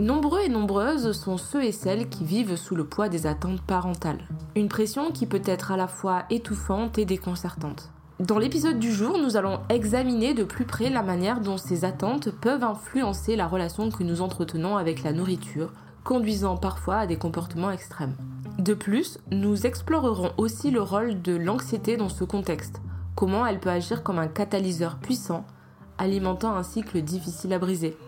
Nombreux et nombreuses sont ceux et celles qui vivent sous le poids des attentes parentales. Une pression qui peut être à la fois étouffante et déconcertante. Dans l'épisode du jour, nous allons examiner de plus près la manière dont ces attentes peuvent influencer la relation que nous entretenons avec la nourriture, conduisant parfois à des comportements extrêmes. De plus, nous explorerons aussi le rôle de l'anxiété dans ce contexte, comment elle peut agir comme un catalyseur puissant, alimentant un cycle difficile à briser.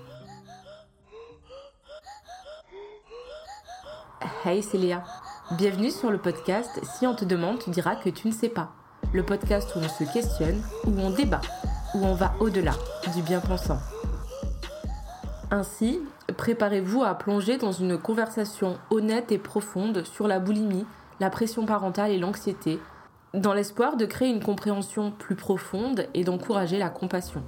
Hey Célia, bienvenue sur le podcast Si on te demande, tu diras que tu ne sais pas. Le podcast où on se questionne, où on débat, où on va au-delà du bien-pensant. Ainsi, préparez-vous à plonger dans une conversation honnête et profonde sur la boulimie, la pression parentale et l'anxiété, dans l'espoir de créer une compréhension plus profonde et d'encourager la compassion.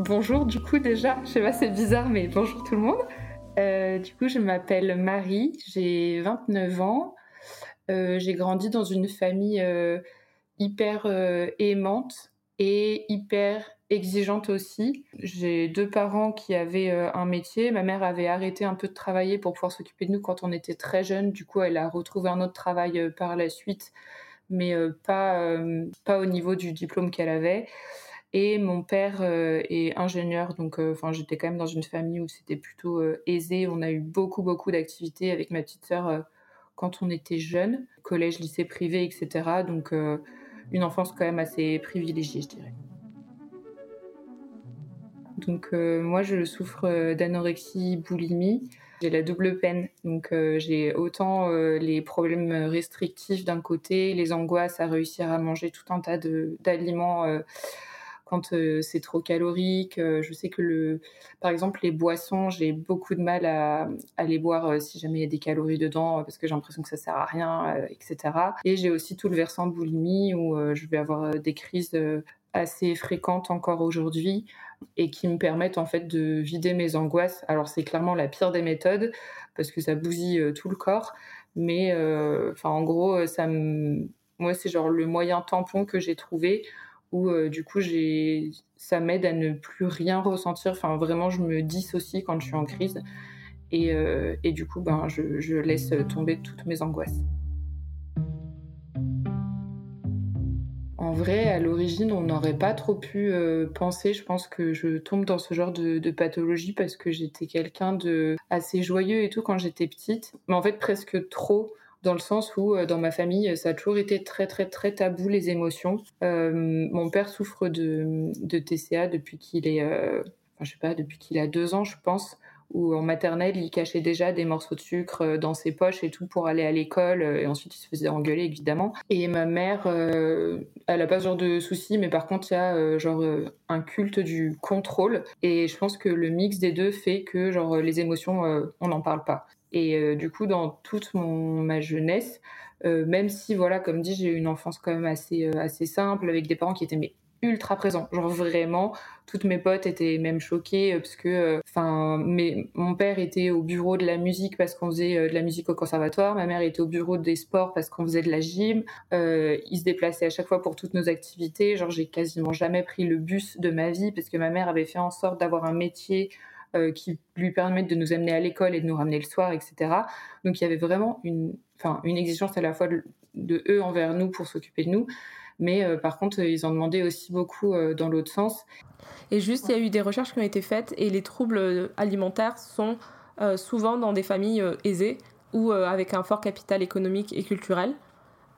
Bonjour, du coup, déjà, je sais pas, c'est bizarre, mais bonjour tout le monde. Euh, du coup, je m'appelle Marie, j'ai 29 ans. Euh, j'ai grandi dans une famille euh, hyper aimante et hyper exigeante aussi. J'ai deux parents qui avaient un métier. Ma mère avait arrêté un peu de travailler pour pouvoir s'occuper de nous quand on était très jeunes. Du coup, elle a retrouvé un autre travail par la suite, mais pas, pas au niveau du diplôme qu'elle avait. Et mon père euh, est ingénieur, donc euh, enfin j'étais quand même dans une famille où c'était plutôt euh, aisé. On a eu beaucoup beaucoup d'activités avec ma petite sœur quand on était jeune, collège, lycée privé, etc. Donc une enfance quand même assez privilégiée, je dirais. Donc moi je souffre d'anorexie, boulimie. J'ai la double peine, donc j'ai autant les problèmes restrictifs d'un côté, les angoisses à réussir à manger tout un tas d'aliments quand euh, c'est trop calorique. Euh, je sais que le, par exemple, les boissons, j'ai beaucoup de mal à, à les boire euh, si jamais il y a des calories dedans parce que j'ai l'impression que ça sert à rien, etc. Et j'ai aussi tout le versant boulimie où je vais avoir des crises assez fréquentes encore aujourd'hui et qui me permettent en fait de vider mes angoisses. Alors c'est clairement la pire des méthodes parce que ça bousille tout le corps, mais en gros ça me moi c'est genre le moyen tampon que j'ai trouvé où euh, du coup j'ai ça m'aide à ne plus rien ressentir. Enfin vraiment je me dissocie quand je suis en crise et, euh, et du coup ben je, laisse tomber toutes mes angoisses. En vrai, à l'origine, on n'aurait pas trop pu euh, penser. Je pense que je tombe dans ce genre de, de pathologie parce que j'étais quelqu'un de assez joyeux et tout quand j'étais petite, mais en fait presque trop dans le sens où euh, dans ma famille, ça a toujours été très très très tabou les émotions. Euh, mon père souffre de, TCA depuis qu'il est, euh, je sais pas, depuis qu'il a deux ans, je pense. Où en maternelle, il cachait déjà des morceaux de sucre dans ses poches et tout pour aller à l'école. Et ensuite, il se faisait engueuler, évidemment. Et ma mère, elle a pas ce genre de soucis, mais par contre, il y a genre un culte du contrôle. Et je pense que le mix des deux fait que genre les émotions, on n'en parle pas. Et euh, du coup, dans toute mon, ma jeunesse, euh, même si, voilà, comme dit, j'ai eu une enfance quand même assez, euh, assez simple, avec des parents qui étaient ultra présents. Genre vraiment, toutes mes potes étaient même choquées parce que, enfin, mon père était au bureau de la musique parce qu'on faisait de la musique au conservatoire. Ma mère était au bureau des sports parce qu'on faisait de la gym. Ils se déplaçaient à chaque fois pour toutes nos activités. Genre j'ai quasiment jamais pris le bus de ma vie parce que ma mère avait fait en sorte d'avoir un métier euh, qui lui permettent de nous amener à l'école et de nous ramener le soir, etc. Donc il y avait vraiment une, enfin, une exigence à la fois de, eux envers nous pour s'occuper de nous, mais euh, par contre ils ont demandé aussi beaucoup euh, dans l'autre sens. Et juste, il y a eu des recherches qui ont été faites et les troubles alimentaires sont souvent dans des familles aisées ou avec un fort capital économique et culturel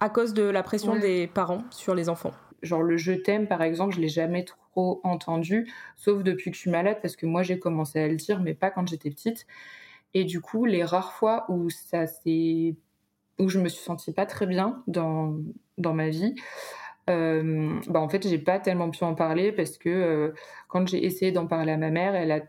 à cause de la pression des parents sur les enfants. Genre le je t'aime par exemple, je l'ai jamais entendu, sauf depuis que je suis malade parce que moi j'ai commencé à le dire, mais pas quand j'étais petite. Et du coup, les rares fois où ça s'est, où je me suis sentie pas très bien dans dans ma vie, euh, bah en fait j'ai pas tellement pu en parler parce que euh, quand j'ai essayé d'en parler à ma mère, elle a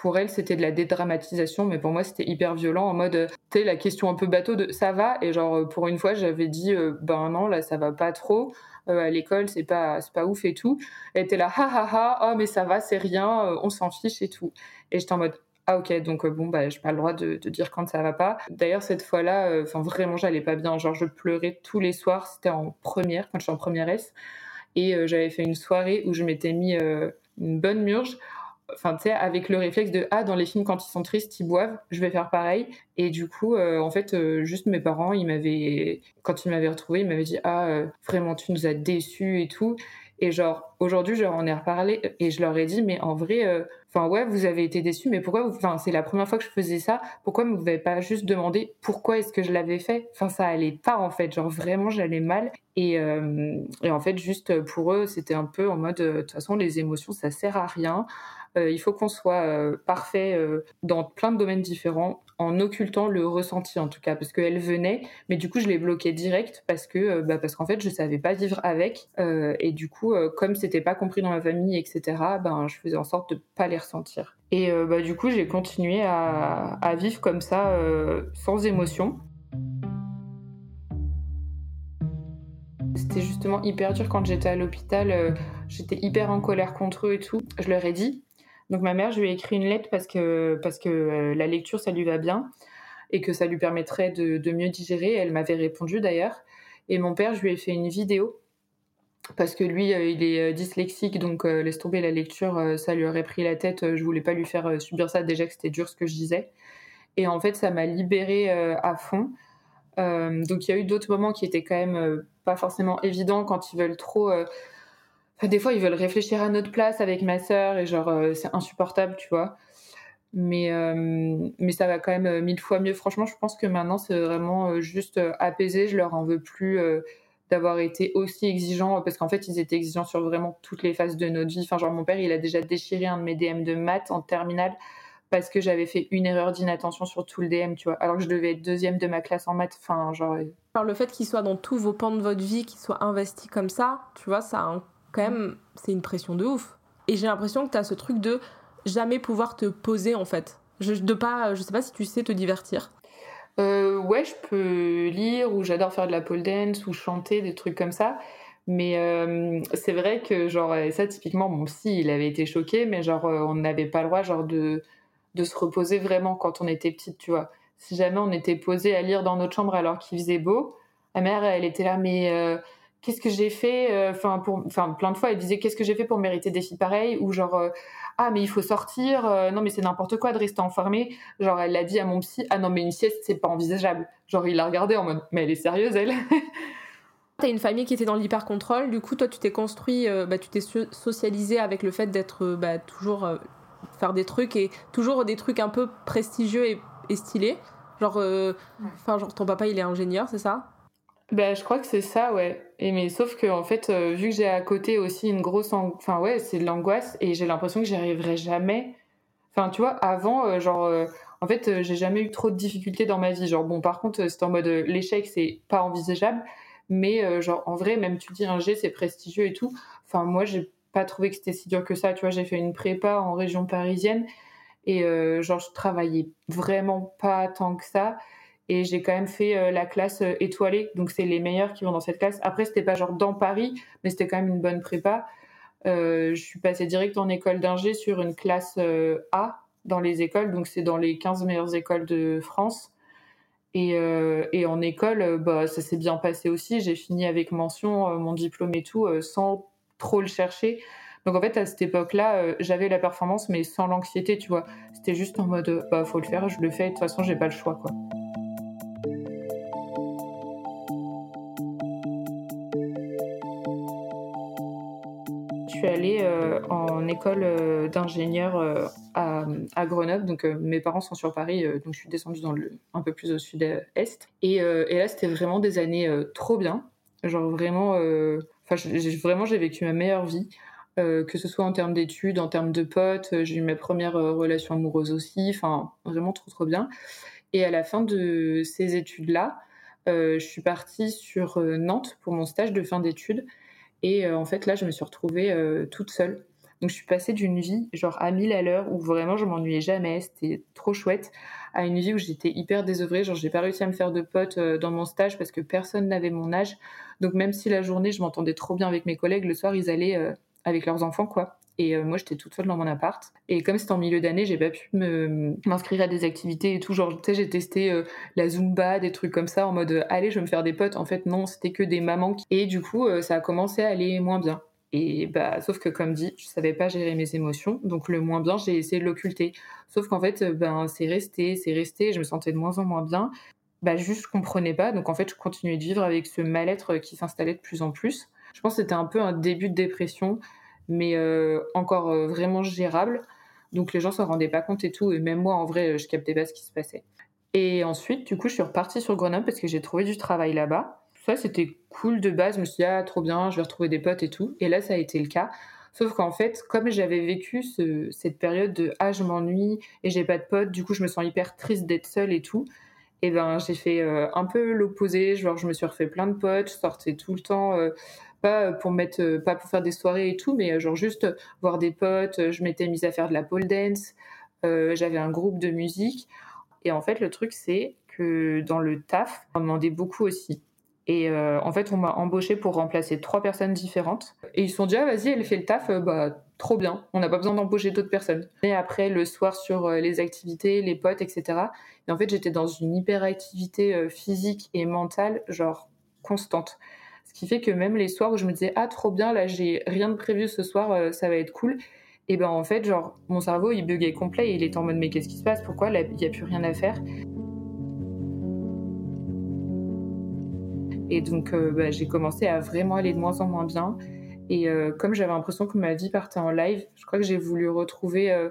pour elle, c'était de la dédramatisation, mais pour moi, c'était hyper violent en mode, tu sais, la question un peu bateau de ça va, et genre, pour une fois, j'avais dit, euh, ben non, là, ça va pas trop. Euh, à l'école, c'est pas, c'est pas ouf et tout. Elle était là, ha ha ha, oh mais ça va, c'est rien, euh, on s'en fiche et tout. Et j'étais en mode, ah ok, donc euh, bon, bah, j'ai pas le droit de, dire quand ça va pas. D'ailleurs, cette fois-là, enfin vraiment, j'allais pas bien. Genre, je pleurais tous les soirs. C'était en première, quand je suis en première S. Et j'avais fait une soirée où je m'étais mis une bonne murge enfin tu sais avec le réflexe de ah dans les films quand ils sont tristes ils boivent je vais faire pareil et du coup en fait juste mes parents ils m'avaient quand ils m'avaient retrouvé ils m'avaient dit ah vraiment tu nous as déçus et tout et genre, aujourd'hui, je leur en ai reparlé et je leur ai dit, mais en vrai, euh, enfin, ouais, vous avez été déçus, mais pourquoi Enfin, c'est la première fois que je faisais ça. Pourquoi vous n'avez pas juste demandé pourquoi est-ce que je l'avais fait? Enfin, ça allait pas, en fait. Genre, vraiment, j'allais mal. Et, euh, et en fait, juste pour eux, c'était un peu en mode, euh, de toute façon, les émotions, ça sert à rien. Il faut qu'on soit parfait dans plein de domaines différents en occultant le ressenti en tout cas parce qu'elle venait mais du coup je l'ai bloqué direct parce que euh, bah, parce qu'en fait je savais pas vivre avec euh, et du coup euh, comme c'était pas compris dans ma famille etc ben je faisais en sorte de pas les ressentir. Et bah du coup j'ai continué à, à, vivre comme ça sans émotion. C'était justement hyper dur quand j'étais à l'hôpital j'étais hyper en colère contre eux et tout. Je leur ai dit donc ma mère, je lui ai écrit une lettre parce que, euh, la lecture, ça lui va bien et que ça lui permettrait de, mieux digérer. Elle m'avait répondu d'ailleurs. Et mon père, je lui ai fait une vidéo parce que lui, euh, il est euh, dyslexique, donc laisse tomber la lecture, ça lui aurait pris la tête. je voulais pas lui faire subir ça déjà que c'était dur ce que je disais. Et en fait, ça m'a libérée à fond. donc il y a eu d'autres moments qui étaient quand même pas forcément évidents quand ils veulent trop des fois, ils veulent réfléchir à notre place avec ma sœur et genre, euh, c'est insupportable, tu vois. Mais, euh, mais ça va quand même euh, mille fois mieux. Franchement, je pense que maintenant, c'est vraiment juste apaisé. Je leur en veux plus d'avoir été aussi exigeants parce qu'en fait, ils étaient exigeants sur vraiment toutes les phases de notre vie. Enfin, genre, mon père, il a déjà déchiré un de mes DM de maths en terminale parce que j'avais fait une erreur d'inattention sur tout le DM, tu vois, alors que je devais être deuxième de ma classe en maths. Enfin, genre. Alors, le fait qu'il soit dans tous vos pans de votre vie, qu'il soit investi comme ça, tu vois, ça a un quand même, c'est une pression de ouf. Et j'ai l'impression que tu as ce truc de jamais pouvoir te poser, en fait. Je, de pas, je sais pas si tu sais te divertir. Euh, ouais, je peux lire ou j'adore faire de la pole dance ou chanter, des trucs comme ça. Mais euh, c'est vrai que, genre, ça, typiquement, mon psy, il avait été choqué, mais genre, euh, on n'avait pas le droit, genre, de, de se reposer vraiment quand on était petite, tu vois. Si jamais on était posé à lire dans notre chambre alors qu'il faisait beau, ma mère, elle était là, mais qu'est-ce que j'ai fait euh, enfin pour enfin plein de fois elle disait qu'est-ce que j'ai fait pour mériter des filles pareilles? Ou genre euh, ah mais il faut sortir euh, non mais c'est n'importe quoi de rester enfermée genre elle l'a dit à mon psy ah non mais une sieste c'est pas envisageable genre il l'a regardé en mode mais elle est sérieuse elle. T'as une famille qui était dans l'hyper-contrôle, du coup toi tu t'es construit, bah, tu t'es socialisé avec le fait d'être bah, toujours faire des trucs et toujours des trucs un peu prestigieux et, et stylés. Genre, enfin genre ton papa il est ingénieur, c'est ça? Ben, je crois que c'est ça, ouais. Et mais sauf que en fait, euh, vu que j'ai à côté aussi une grosse, enfin ouais, c'est de l'angoisse et j'ai l'impression que j'y arriverai jamais. Enfin, tu vois, avant, euh, genre, euh, en fait, j'ai jamais eu trop de difficultés dans ma vie. Genre, bon, par contre, c'est en mode l'échec, c'est pas envisageable. Mais genre, en vrai, même tu dis un G, c'est prestigieux et tout. Enfin, moi, j'ai pas trouvé que c'était si dur que ça. Tu vois, j'ai fait une prépa en région parisienne et genre, je travaillais vraiment pas tant que ça. Et j'ai quand même fait euh, la classe euh, étoilée, donc c'est les meilleurs qui vont dans cette classe. Après, c'était pas genre dans Paris, mais c'était quand même une bonne prépa. Euh, je suis passée direct en école d'ingé sur une classe A dans les écoles, donc c'est dans les 15 meilleures écoles de France. Et, en école, bah, ça s'est bien passé aussi. J'ai fini avec mention, mon diplôme et tout, sans trop le chercher. Donc en fait, à cette époque-là, j'avais la performance, mais sans l'anxiété, tu vois. C'était juste en mode, bah, faut le faire, je le fais, de toute façon, j'ai pas le choix, quoi. Suis allée euh, en école euh, d'ingénieur euh, à, Grenoble. Donc mes parents sont sur Paris, donc je suis descendue dans un peu plus au sud-est. Et, là, c'était vraiment des années trop bien. Genre vraiment, enfin vraiment j'ai vécu ma meilleure vie. que ce soit en termes d'études, en termes de potes, j'ai eu ma première relation amoureuse aussi, enfin vraiment trop trop bien. Et à la fin de ces études-là, je suis partie sur Nantes pour mon stage de fin d'études et euh, en fait, là, je me suis retrouvée euh, toute seule. Donc, je suis passée d'une vie genre à 1000 à l'heure où vraiment je m'ennuyais jamais, c'était trop chouette, à une vie où j'étais hyper désœuvrée. Genre, j'ai pas réussi à me faire de potes euh, dans mon stage parce que personne n'avait mon âge. Donc, même si la journée, je m'entendais trop bien avec mes collègues, le soir, ils allaient avec leurs enfants, quoi. Et moi, j'étais toute seule dans mon appart. Et comme c'était en milieu d'année, j'ai pas pu m'inscrire à des activités et tout. Genre, tu sais, j'ai testé la Zumba, des trucs comme ça, en mode allez, je vais me faire des potes. En fait, non, c'était que des mamans. Et du coup, ça a commencé à aller moins bien. Et bah, sauf que comme dit, je savais pas gérer mes émotions, donc le moins bien, j'ai essayé de l'occulter. Sauf qu'en fait, ben c'est resté, c'est resté, je me sentais de moins en moins bien. Bah juste je comprenais pas, donc en fait je continuais de vivre avec ce mal-être qui s'installait de plus en plus. Je pense que c'était un peu un début de dépression, mais euh, encore euh, vraiment gérable. Donc les gens s'en rendaient pas compte et tout, et même moi en vrai je captais pas ce qui se passait. Et ensuite, du coup, je suis repartie sur Grenoble parce que j'ai trouvé du travail là-bas ça c'était cool de base. Je me suis dit, ah, trop bien, je vais retrouver des potes et tout. Et là, ça a été le cas. Sauf qu'en fait, comme j'avais vécu cette période de ah, je m'ennuie et j'ai pas de potes, du coup, je me sens hyper triste d'être seule et tout. Et ben, j'ai fait euh, un peu l'opposé. Genre, je me suis refait plein de potes, je sortais tout le temps. Pas pour mettre, euh, pas pour faire des soirées et tout, mais genre juste voir des potes. Je m'étais mise à faire de la pole dance. j'avais un groupe de musique. Et en fait, le truc, c'est que dans le taf, on demandait beaucoup aussi. Et euh, en fait, on m'a embauché pour remplacer trois personnes différentes. Et ils se sont dit, ah, vas-y, elle fait le taf, euh, bah, trop bien. On n'a pas besoin d'embaucher d'autres personnes. Et après, le soir, sur euh, les activités, les potes, etc. Et en fait, j'étais dans une hyperactivité physique et mentale, genre, constante. Ce qui fait que même les soirs où je me disais, ah, trop bien, là, j'ai rien de prévu ce soir, ça va être cool. Et ben, en fait, genre, mon cerveau, il buguait complet. il était en mode, mais qu'est-ce qui se passe? Pourquoi il n'y a plus rien à faire? Et donc, euh, bah, j'ai commencé à vraiment aller de moins en moins bien. Et euh, comme j'avais l'impression que ma vie partait en live, je crois que j'ai voulu retrouver euh,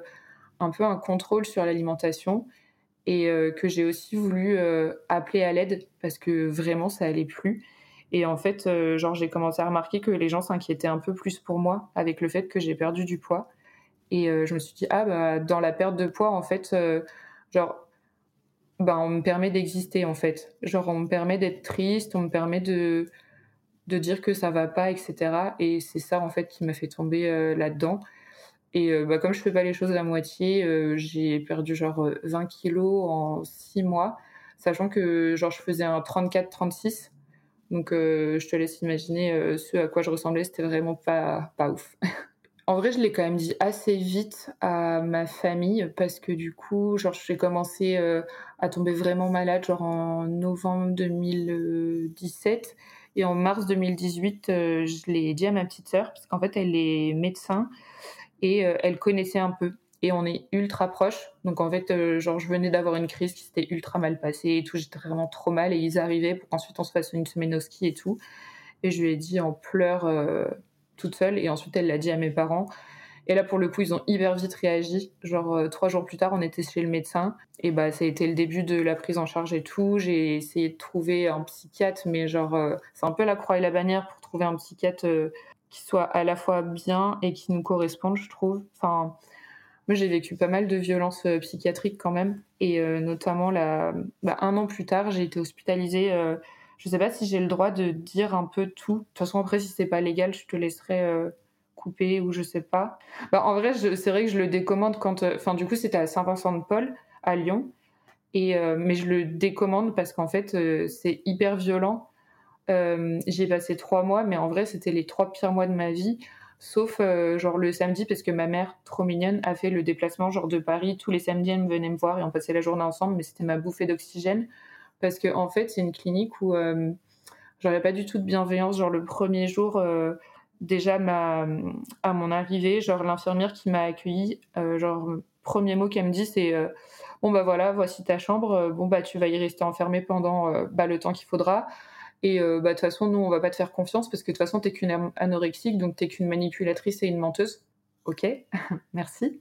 un peu un contrôle sur l'alimentation et que j'ai aussi voulu appeler à l'aide parce que vraiment ça allait plus. Et en fait, genre j'ai commencé à remarquer que les gens s'inquiétaient un peu plus pour moi avec le fait que j'ai perdu du poids. Et je me suis dit ah bah dans la perte de poids en fait, genre ben, on me permet d'exister en fait. Genre, on me permet d'être triste, on me permet de, de dire que ça va pas, etc. Et c'est ça en fait qui m'a fait tomber euh, là-dedans. Et euh, bah, comme je fais pas les choses à moitié, euh, j'ai perdu genre 20 kilos en 6 mois, sachant que genre je faisais un 34-36. Donc je te laisse imaginer ce à quoi je ressemblais, c'était vraiment pas, pas ouf. En vrai, je l'ai quand même dit assez vite à ma famille parce que du coup, genre, j'ai commencé euh, à tomber vraiment malade, genre en novembre 2017. Et en mars 2018, euh, je l'ai dit à ma petite sœur parce qu'en fait, elle est médecin et euh, elle connaissait un peu. Et on est ultra proches. Donc en fait, genre, je venais d'avoir une crise qui s'était ultra mal passée et tout. J'étais vraiment trop mal et ils arrivaient pour qu'ensuite on se fasse une semaine au ski et tout. Et je lui ai dit en pleurs toute seule. Et ensuite, elle l'a dit à mes parents. Et là, pour le coup, ils ont hyper vite réagi. Genre, euh, trois jours plus tard, on était chez le médecin. Et bah, ça a été le début de la prise en charge et tout. J'ai essayé de trouver un psychiatre, mais genre, euh, c'est un peu la croix et la bannière pour trouver un psychiatre euh, qui soit à la fois bien et qui nous corresponde, je trouve. Enfin, moi, j'ai vécu pas mal de violences psychiatriques quand même. Et notamment, là, bah, un an plus tard, j'ai été hospitalisée je sais pas si j'ai le droit de dire un peu tout. De toute façon, après, si c'est pas légal, je te laisserai euh, couper ou je sais pas. Bah, en vrai, c'est vrai que je le décommande quand. Euh, enfin, du coup, c'était à Saint-Vincent-de-Paul, à Lyon. Et, euh, mais je le décommande parce qu'en fait, c'est hyper violent. J'y ai passé trois mois, mais en vrai, c'était les trois pires mois de ma vie. Sauf genre le samedi, parce que ma mère, trop mignonne, a fait le déplacement genre de Paris. Tous les samedis, elle me venait me voir et on passait la journée ensemble, mais c'était ma bouffée d'oxygène. Parce que en fait c'est une clinique où euh, j'avais pas du tout de bienveillance genre le premier jour euh, déjà à mon arrivée genre l'infirmière qui m'a accueillie euh, genre premier mot qu'elle me dit c'est bon bah voilà voici ta chambre. Bon bah tu vas y rester enfermée pendant bah, le temps qu'il faudra et bah de toute façon nous on va pas te faire confiance parce que de toute façon t'es qu'une anorexique donc t'es qu'une manipulatrice et une menteuse ok merci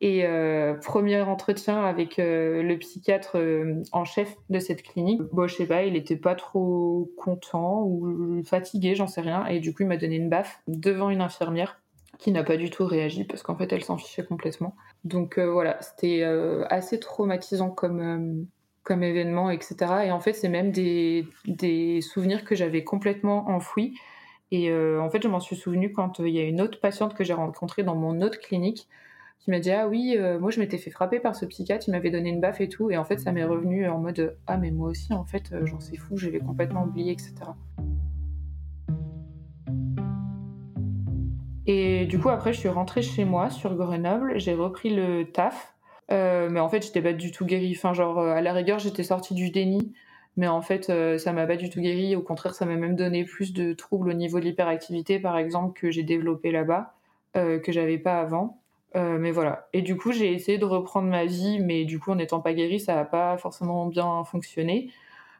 et euh, premier entretien avec euh, le psychiatre euh, en chef de cette clinique, bon, je sais pas, il était pas trop content ou fatigué, j'en sais rien. Et du coup, il m'a donné une baffe devant une infirmière qui n'a pas du tout réagi parce qu'en fait, elle s'en fichait complètement. Donc voilà, c'était assez traumatisant comme, comme événement, etc. Et en fait, c'est même des, des souvenirs que j'avais complètement enfouis. Et en fait, je m'en suis souvenu quand il y a une autre patiente que j'ai rencontrée dans mon autre clinique qui m'a dit ah oui euh, moi je m'étais fait frapper par ce psychiatre il m'avait donné une baffe et tout et en fait ça m'est revenu en mode ah mais moi aussi en fait euh, j'en sais fou j'avais complètement oublié etc et du coup après je suis rentrée chez moi sur Grenoble j'ai repris le taf euh, mais en fait j'étais pas du tout guérie enfin genre à la rigueur j'étais sortie du déni Mais en fait, ça m'a pas du tout guéri. Au contraire, ça m'a même donné plus de troubles au niveau de l'hyperactivité, par exemple, que j'ai développé là-bas, que j'avais pas avant. mais voilà. Et du coup, j'ai essayé de reprendre ma vie, mais du coup, en n'étant pas guérie, ça n'a pas forcément bien fonctionné.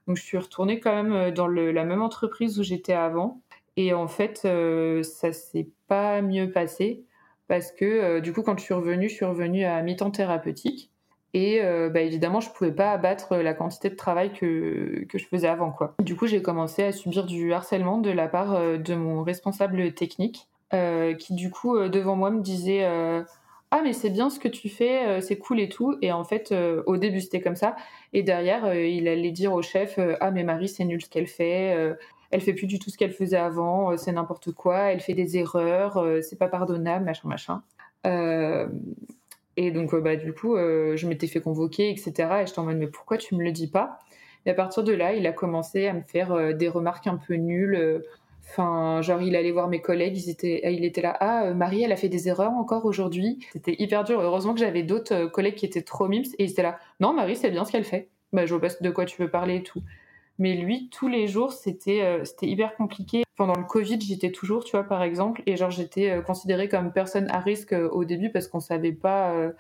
Donc, je suis retournée quand même dans la même entreprise où j'étais avant. Et en fait, euh, ça s'est pas mieux passé parce que euh, du coup, quand je suis revenue, je suis revenue à mi-temps thérapeutique. Et euh, bah, évidemment, je pouvais pas abattre la quantité de travail que, que je faisais avant. Quoi. Du coup, j'ai commencé à subir du harcèlement de la part de mon responsable technique, qui du coup, devant moi, me disait Ah, mais c'est bien ce que tu fais, c'est cool et tout. Et en fait, au début, c'était comme ça. Et derrière, il allait dire au chef Ah, mais Marie, c'est nul ce qu'elle fait, elle fait plus du tout ce qu'elle faisait avant, euh, c'est n'importe quoi, elle fait des erreurs, euh, c'est pas pardonnable, machin, machin. Euh, et donc, bah, du coup, je m'étais fait convoquer, etc. Et j'étais en mais pourquoi tu me le dis pas? Et à partir de là, il a commencé à me faire des remarques un peu nulles. Enfin, genre, il allait voir mes collègues, ils étaient, il était là, ah, Marie, elle a fait des erreurs encore aujourd'hui? C'était hyper dur. Heureusement que j'avais d'autres collègues qui étaient trop mimes et ils étaient là, non, Marie, c'est bien ce qu'elle fait. Bah, je vois pas de quoi tu veux parler et tout. Mais lui, tous les jours, c'était euh, c'était hyper compliqué. Pendant le Covid, j'étais toujours, tu vois, par exemple, et genre j'étais euh, considérée comme personne à risque euh, au début parce qu'on savait pas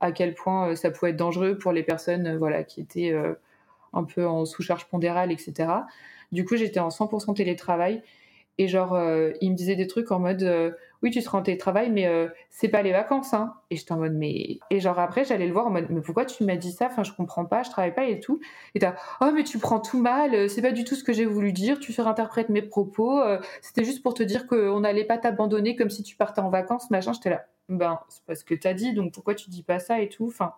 à quel point ça pouvait être dangereux pour les personnes, voilà, qui étaient un peu en sous-charge pondérale, etc. Du coup, j'étais en 100% télétravail et genre, il me disait des trucs en mode Oui, tu seras en télétravail, mais euh, c'est pas les vacances. Hein. Et j'étais en mode Mais. Et genre, après, j'allais le voir en mode Mais pourquoi tu m'as dit ça? Enfin, je comprends pas, je travaille pas et tout. Et t'as Oh, mais tu prends tout mal, c'est pas du tout ce que j'ai voulu dire, tu surinterprètes mes propos. C'était juste pour te dire qu'on n'allait pas t'abandonner comme si tu partais en vacances, machin. J'étais là Ben, c'est pas ce que t'as dit, donc pourquoi tu dis pas ça et tout? Enfin,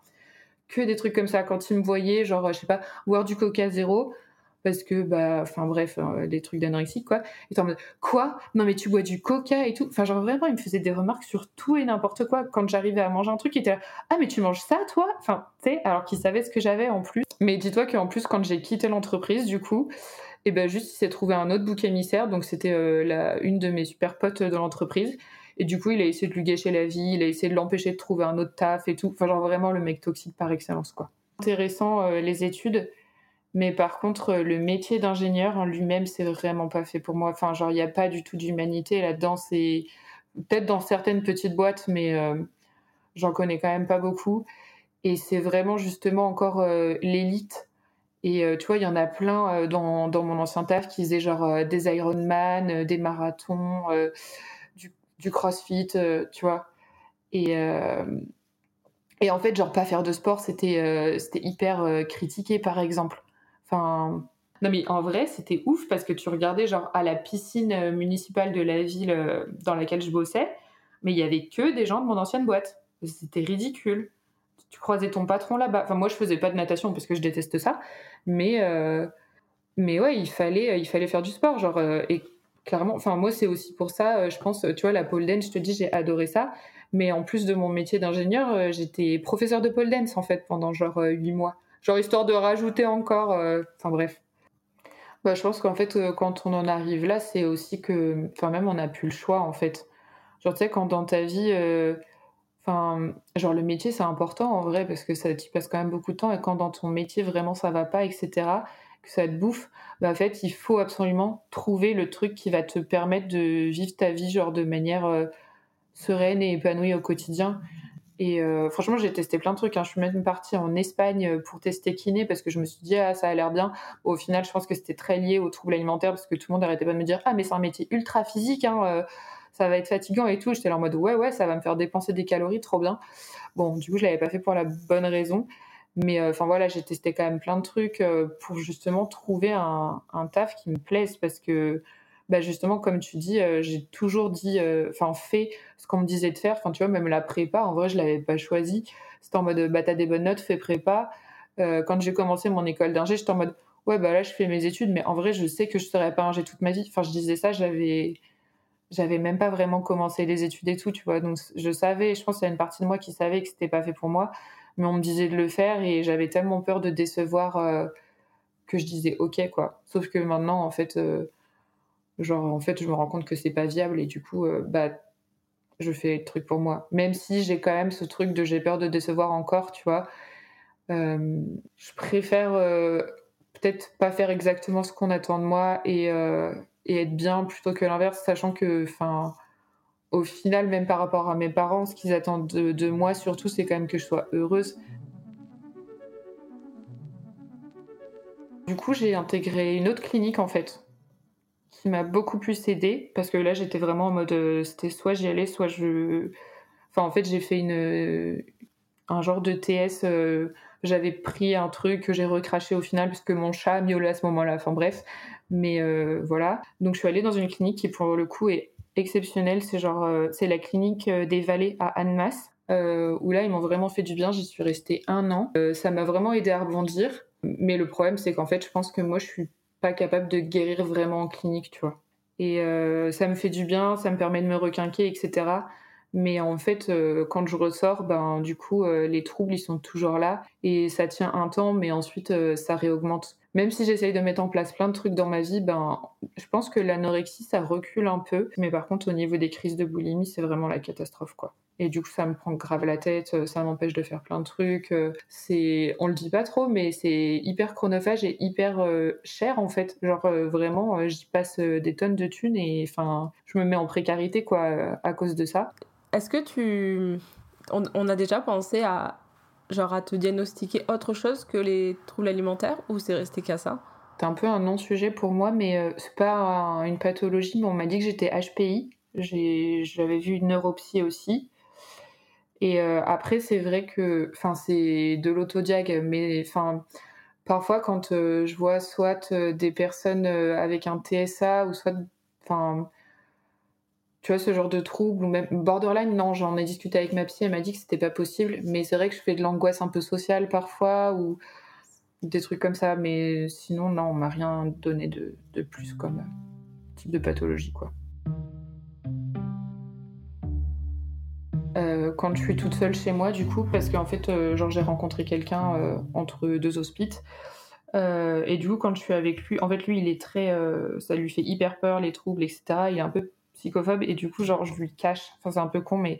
que des trucs comme ça. Quand il me voyait, genre, je sais pas, boire du coca zéro parce que bah enfin bref euh, des trucs d'anorexie quoi. Et en mode quoi? Non mais tu bois du coca et tout. Enfin genre vraiment il me faisait des remarques sur tout et n'importe quoi quand j'arrivais à manger un truc il était là ah mais tu manges ça toi enfin tu sais alors qu'il savait ce que j'avais en plus. Mais dis-toi qu'en plus quand j'ai quitté l'entreprise du coup et ben juste il s'est trouvé un autre bouc émissaire. Donc c'était euh, une de mes super potes de l'entreprise. Et du coup il a essayé de lui gâcher la vie il a essayé de l'empêcher de trouver un autre taf et tout. Enfin genre vraiment le mec toxique par excellence quoi. Intéressant euh, les études mais par contre, le métier d'ingénieur en lui-même, c'est vraiment pas fait pour moi. Enfin, genre, il n'y a pas du tout d'humanité là-dedans. C'est peut-être dans certaines petites boîtes, mais euh, j'en connais quand même pas beaucoup. Et c'est vraiment justement encore euh, l'élite. Et euh, tu vois, il y en a plein dans, mon ancien taf qui faisaient genre des Ironman, des marathons, du, du, crossfit, tu vois. Et, et en fait, genre, pas faire de sport, c'était c'était hyper critiqué, par exemple. Enfin, non mais en vrai, c'était ouf parce que tu regardais genre à la piscine euh, municipale de la ville euh, dans laquelle je bossais, mais il y avait que des gens de mon ancienne boîte. C'était ridicule. Tu croisais ton patron là-bas. Enfin, moi, je faisais pas de natation parce que je déteste ça, mais euh, mais ouais, il fallait il fallait faire du sport, genre et clairement. Enfin, moi, c'est aussi pour ça, je pense. Tu vois, la pole dance, je te dis, j'ai adoré ça. Mais en plus de mon métier d'ingénieur, j'étais professeur de pole dance en fait pendant genre huit mois genre histoire de rajouter encore. Euh, enfin bref. Bah, je pense qu'en fait, euh, quand on en arrive là, c'est aussi que, enfin même on n'a plus le choix en fait. Genre tu sais quand dans ta vie, euh, enfin genre le métier c'est important en vrai parce que ça t'y passe quand même beaucoup de temps et quand dans ton métier vraiment ça va pas, etc. Que ça te bouffe, bah en fait il faut absolument trouver le truc qui va te permettre de vivre ta vie genre de manière sereine et épanouie au quotidien. Et euh, franchement, j'ai testé plein de trucs. Hein. Je suis même partie en Espagne euh, pour tester kiné parce que je me suis dit, ah, ça a l'air bien. Au final, je pense que c'était très lié aux troubles alimentaires parce que tout le monde arrêtait pas de me dire, ah, mais c'est un métier ultra physique, hein, euh, ça va être fatigant et tout. J'étais là en mode, ouais, ouais, ça va me faire dépenser des calories, trop bien. Bon, du coup, je l'avais pas fait pour la bonne raison. Mais enfin voilà, j'ai testé quand même plein de trucs pour justement trouver un, un, taf qui me plaise parce que bah justement, comme tu dis, euh, j'ai toujours dit, euh, enfin, fait ce qu'on me disait de faire. Enfin, tu vois, même la prépa, en vrai, je l'avais pas choisi. C'était en mode, bah, t'as des bonnes notes, fais prépa. Euh, quand j'ai commencé mon école d'ingé, j'étais en mode, ouais, bah là, je fais mes études, mais en vrai, je sais que je serais pas ingé toute ma vie. Enfin, je disais ça, j'avais, j'avais même pas vraiment commencé les études et tout, tu vois. Donc, je savais, je pense qu'il y a une partie de moi qui savait que c'était pas fait pour moi, mais on me disait de le faire et j'avais tellement peur de décevoir que je disais ok, quoi. Sauf que maintenant, en fait, Genre, en fait, je me rends compte que c'est pas viable et du coup, euh, bah, je fais le truc pour moi. Même si j'ai quand même ce truc de j'ai peur de décevoir encore, tu vois. Euh, je préfère euh, peut-être pas faire exactement ce qu'on attend de moi et, être bien plutôt que l'inverse, sachant que, enfin, au final, même par rapport à mes parents, ce qu'ils attendent de, moi surtout, c'est quand même que je sois heureuse. Du coup, j'ai intégré une autre clinique en fait, qui m'a beaucoup plus aidée parce que là, j'étais vraiment en mode, euh, c'était soit j'y allais, soit je. Enfin, en fait, j'ai fait une un genre de TS. Euh, j'avais pris un truc que j'ai recraché au final parce que mon chat miaulait à ce moment-là. Enfin bref, mais euh, voilà. Donc je suis allée dans une clinique qui pour le coup est exceptionnelle. C'est genre euh, c'est la clinique euh, des Vallées à Annemasse. où là ils m'ont vraiment fait du bien. J'y suis restée un an. ça m'a vraiment aidé à rebondir. Mais le problème c'est qu'en fait je pense que moi je suis pas capable de guérir vraiment en clinique, tu vois. Et ça me fait du bien, ça me permet de me requinquer, etc. Mais en fait, quand je ressors, ben du coup, les troubles ils sont toujours là et ça tient un temps, mais ensuite ça réaugmente même si j'essaye de mettre en place plein de trucs dans ma vie, ben, je pense que l'anorexie, ça recule un peu. Mais par contre, au niveau des crises de boulimie, c'est vraiment la catastrophe, quoi. Et du coup, ça me prend grave la tête, euh, ça m'empêche de faire plein de trucs. Euh, c'est, on le dit pas trop, mais c'est hyper chronophage et hyper euh, cher en fait. Genre vraiment, j'y passe des tonnes de thunes et enfin, je me mets en précarité quoi à cause de ça. Est-ce que tu, on a déjà pensé à genre à te diagnostiquer autre chose que les troubles alimentaires ou c'est resté qu'à ça? C'est un peu un non-sujet pour moi, mais euh, c'est pas une pathologie. Mais on m'a dit que j'étais HPI. J'avais vu une neuropsie aussi. Et euh, après, c'est vrai que, c'est de l'autodiag, mais enfin, parfois quand euh, je vois soit des personnes avec un TSA ou soit, enfin, tu vois, ce genre de trouble, ou même borderline, non, j'en ai discuté avec ma psy, elle m'a dit que c'était pas possible, mais c'est vrai que je fais de l'angoisse un peu sociale parfois, ou des trucs comme ça, mais sinon, non, on m'a rien donné de, plus comme euh, type de pathologie, quoi. Euh, quand je suis toute seule chez moi, du coup, parce qu'en fait, euh, genre, j'ai rencontré quelqu'un entre deux hospices, et du coup, quand je suis avec lui, en fait, lui, il est très. ça lui fait hyper peur, les troubles, etc. Il est un peu psychophobe et du coup genre je lui cache. Enfin c'est un peu con mais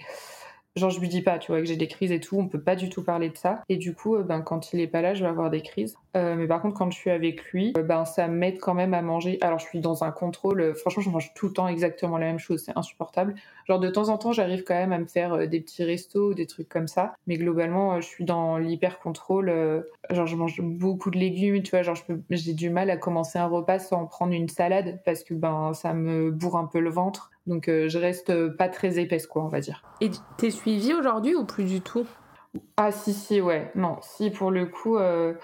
genre je lui dis pas tu vois que j'ai des crises et tout. On peut pas du tout parler de ça. Et du coup euh, ben quand il est pas là je vais avoir des crises euh, mais par contre quand je suis avec lui euh, ben ça m'aide quand même à manger. Alors je suis dans un contrôle franchement je mange tout le temps exactement la même chose c'est insupportable. Genre de temps en temps j'arrive quand même à me faire des petits restos des trucs comme ça. Mais globalement je suis dans l'hyper contrôle genre je mange beaucoup de légumes tu vois genre j'ai du mal à commencer un repas sans prendre une salade parce que ben ça me bourre un peu le ventre. Donc euh, je reste pas très épaisse, quoi, on va dire. Et t'es suivie aujourd'hui ou plus du tout? Ah si, si, ouais. Non, si, pour le coup, euh,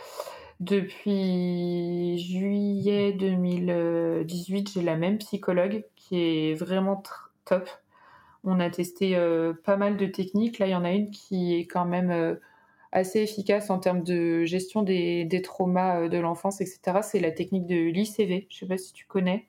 depuis juillet 2018, j'ai la même psychologue qui est vraiment top. On a testé euh, pas mal de techniques. Là, il y en a une qui est quand même assez efficace en termes de gestion des, traumas de l'enfance, etc. C'est la technique de l'ICV. Je sais pas si tu connais.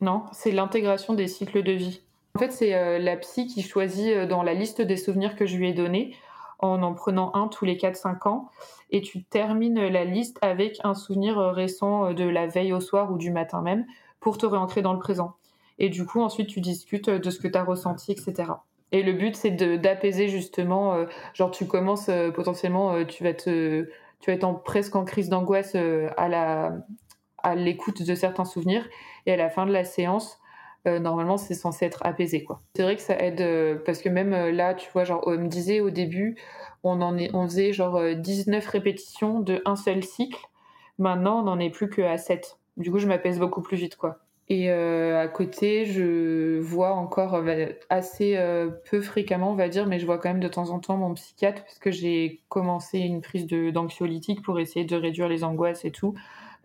Non, c'est l'intégration des cycles de vie. En fait, c'est euh, la psy qui choisit euh, dans la liste des souvenirs que je lui ai donnés, en en prenant un tous les 4-5 ans, et tu termines la liste avec un souvenir euh, récent de la veille au soir ou du matin même, pour te réancrer dans le présent. Et du coup, ensuite, tu discutes de ce que tu as ressenti, etc. Et le but, c'est d'apaiser justement, genre tu commences potentiellement, tu vas te, tu vas être presque en crise d'angoisse à à l'écoute de certains souvenirs, et à la fin de la séance, euh, normalement c'est censé être apaisé quoi. C'est vrai que ça aide euh, parce que même euh, là, tu vois, genre on me disait au début, on en est, on faisait genre 19 répétitions de un seul cycle. Maintenant, on n'en est plus que à 7. Du coup, je m'apaise beaucoup plus vite quoi. Et à côté, je vois encore assez peu fréquemment, on va dire, mais je vois quand même de temps en temps mon psychiatre parce que j'ai commencé une prise d'anxiolytique pour essayer de réduire les angoisses et tout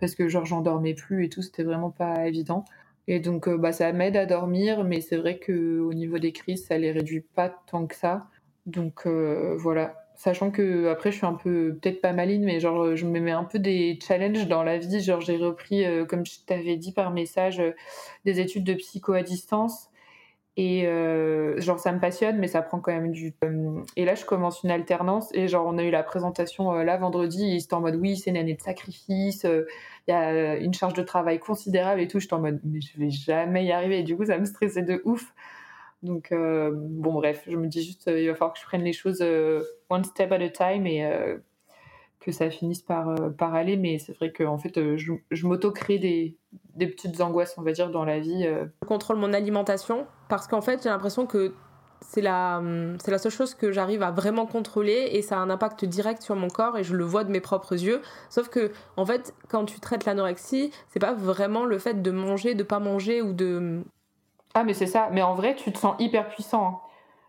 parce que genre j'en dormais plus et tout, c'était vraiment pas évident. Et donc euh, bah ça m'aide à dormir, mais c'est vrai que au niveau des crises, ça les réduit pas tant que ça. Donc euh, voilà, sachant que après je suis un peu peut-être pas maline, mais genre je me mets un peu des challenges dans la vie. Genre j'ai repris, euh, comme je t'avais dit par message, des études de psycho à distance. Et genre ça me passionne, mais ça prend quand même du. et là je commence une alternance et genre on a eu la présentation là vendredi. Et c'était en mode oui c'est une année de sacrifice il y a euh, une charge de travail considérable et tout. J'étais en mode, mais je vais jamais y arriver. Et du coup, ça me stressait de ouf. Donc, euh, bon, bref, je me dis juste, euh, il va falloir que je prenne les choses one step at a time et que ça finisse par, par aller. Mais c'est vrai que en fait, je, je m'auto-crée des, des petites angoisses, on va dire, dans la vie. Je contrôle mon alimentation parce qu'en fait, j'ai l'impression que c'est la, c'est la seule chose que j'arrive à vraiment contrôler et ça a un impact direct sur mon corps et je le vois de mes propres yeux. Sauf que, en fait, quand tu traites l'anorexie, c'est pas vraiment le fait de manger, de pas manger ou de. Ah, mais c'est ça. Mais en vrai, tu te sens hyper puissant. Hein.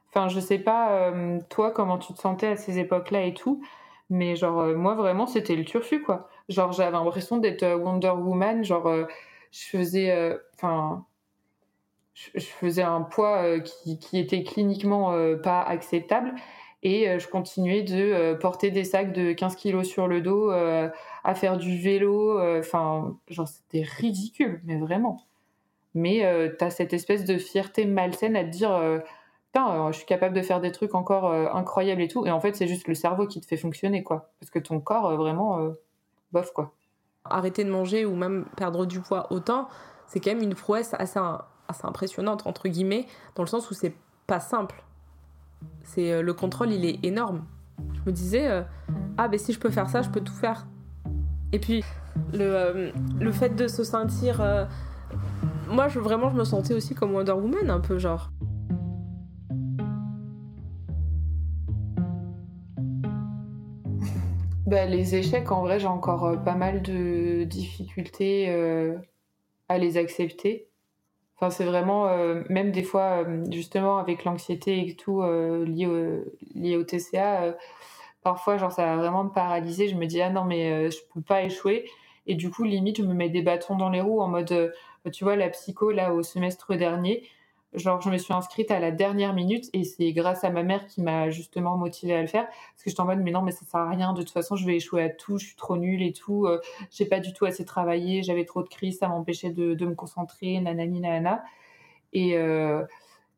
Enfin, je sais pas, euh, toi, comment tu te sentais à ces époques-là et tout. Mais genre, euh, moi, vraiment, c'était le turfu, quoi. Genre, j'avais l'impression d'être euh, Wonder Woman. Genre, je faisais. Enfin je, faisais un poids euh, qui, qui, était cliniquement euh, pas acceptable et euh, je continuais de porter des sacs de 15 kilos sur le dos, à faire du vélo, enfin, genre c'était ridicule, mais vraiment. Mais tu as cette espèce de fierté malsaine à te dire, putain, je suis capable de faire des trucs encore incroyables et tout, et en fait c'est juste le cerveau qui te fait fonctionner, quoi, parce que ton corps, vraiment, bof, quoi. Arrêter de manger ou même perdre du poids autant, c'est quand même une prouesse assez assez impressionnante entre guillemets dans le sens où c'est pas simple. C'est euh, le contrôle, il est énorme. Je me disais euh, ah ben si je peux faire ça, je peux tout faire. Et puis le, euh, le fait de se sentir moi vraiment je me sentais aussi comme Wonder Woman un peu genre. Bah, les échecs, en vrai, j'ai encore pas mal de difficultés à les accepter c'est vraiment, euh, même des fois, euh, justement, avec l'anxiété et tout euh, lié, au, au TCA, parfois, genre, ça va vraiment me paralyser. Je me dis, ah non, mais je peux pas échouer. Et du coup, limite, je me mets des bâtons dans les roues en mode, tu vois, la psycho, là, au semestre dernier, genre je me suis inscrite à la dernière minute et c'est grâce à ma mère qui m'a justement motivée à le faire. Parce que j'étais en mode mais non mais ça sert à rien. De toute façon je vais échouer à tout. Je suis trop nulle et tout. Euh, j'ai pas du tout assez travaillé. J'avais trop de crises. Ça m'empêchait de, de, me concentrer. Nanani nanana. Et, euh,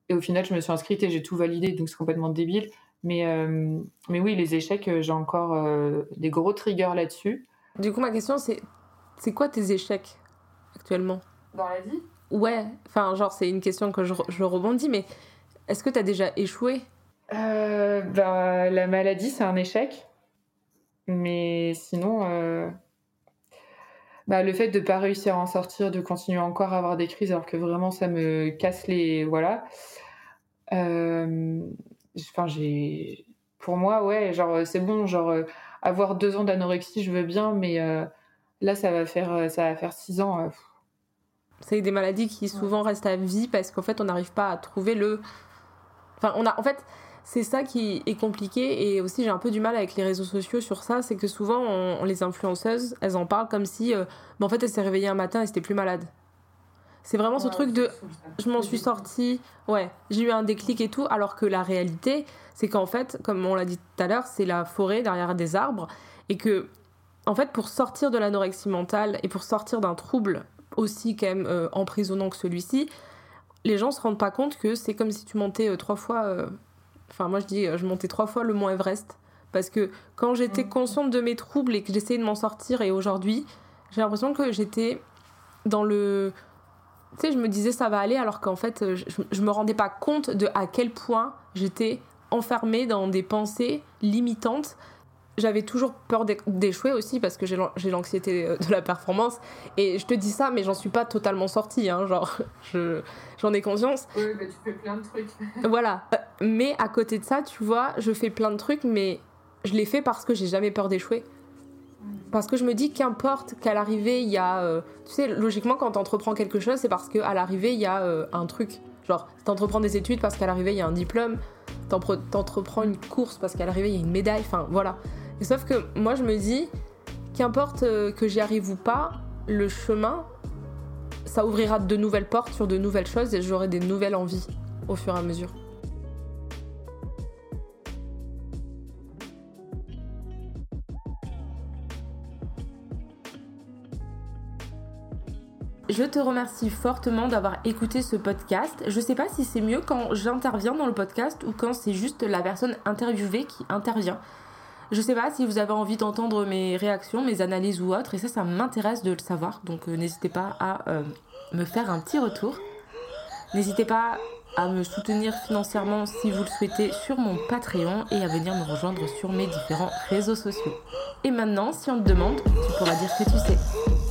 et au final je me suis inscrite et j'ai tout validé. Donc c'est complètement débile. Mais euh, mais oui les échecs j'ai encore des gros triggers là-dessus. Du coup ma question c'est c'est quoi tes échecs actuellement? Dans la vie? Ouais, enfin, genre, c'est une question que je, rebondis, mais est-ce que tu as déjà échoué? Euh, bah, La maladie, c'est un échec. Mais sinon, euh, bah, le fait de ne pas réussir à en sortir, de continuer encore à avoir des crises alors que vraiment ça me casse les. Voilà. Euh, enfin, j'ai. Pour moi, ouais, genre, c'est bon, genre, avoir deux ans d'anorexie, je veux bien, mais là, ça va faire, ça va faire six ans. C'est des maladies qui souvent restent à vie parce qu'en fait, on n'arrive pas à trouver le. Enfin, on a. En fait, c'est ça qui est compliqué et aussi j'ai un peu du mal avec les réseaux sociaux sur ça, c'est que souvent on, les influenceuses, elles en parlent comme si, euh, en fait, elle s'est réveillée un matin et c'était plus malade. C'est vraiment ce truc de, je m'en suis sortie, ouais, j'ai eu un déclic et tout, alors que la réalité, c'est qu'en fait, comme on l'a dit tout à l'heure, c'est la forêt derrière des arbres et que, en fait, pour sortir de l'anorexie mentale et pour sortir d'un trouble aussi quand même euh, emprisonnant que celui-ci, les gens se rendent pas compte que c'est comme si tu montais euh, trois fois. Euh, enfin, moi je dis, je montais trois fois le mont Everest. Parce que quand j'étais consciente de mes troubles et que j'essayais de m'en sortir, et aujourd'hui, j'ai l'impression que j'étais dans le. Tu sais, je me disais ça va aller, alors qu'en fait, je, je me rendais pas compte de à quel point j'étais enfermée dans des pensées limitantes j'avais toujours peur d'échouer aussi parce que j'ai l'anxiété euh, de la performance. Et je te dis ça, mais j'en suis pas totalement sortie. Hein, genre, j'en ai conscience. Oui, mais tu fais plein de trucs. voilà. Mais à côté de ça, tu vois, je fais plein de trucs, mais je les fais parce que j'ai jamais peur d'échouer. Parce que je me dis qu'importe qu'à l'arrivée, il y a. Euh, tu sais, logiquement, quand tu entreprends quelque chose, c'est parce qu'à l'arrivée, il y a euh, un truc. Genre, t'entreprends des études parce qu'à l'arrivée, il y a un diplôme. T'entreprends une course parce qu'à l'arrivée, il y a une médaille. Enfin, voilà sauf que moi, je me dis, qu'importe euh, que j'y arrive ou pas, le chemin, ça ouvrira de nouvelles portes sur de nouvelles choses et j'aurai des nouvelles envies au fur et à mesure. Je te remercie fortement d'avoir écouté ce podcast. Je sais pas si c'est mieux quand j'interviens dans le podcast ou quand c'est juste la personne interviewée qui intervient. Je sais pas si vous avez envie d'entendre mes réactions, mes analyses ou autres, et ça, ça m'intéresse de le savoir. Donc euh, n'hésitez pas à euh, me faire un petit retour. N'hésitez pas à me soutenir financièrement si vous le souhaitez sur mon Patreon et à venir me rejoindre sur mes différents réseaux sociaux. Et maintenant, si on te demande, tu pourras dire que tu sais.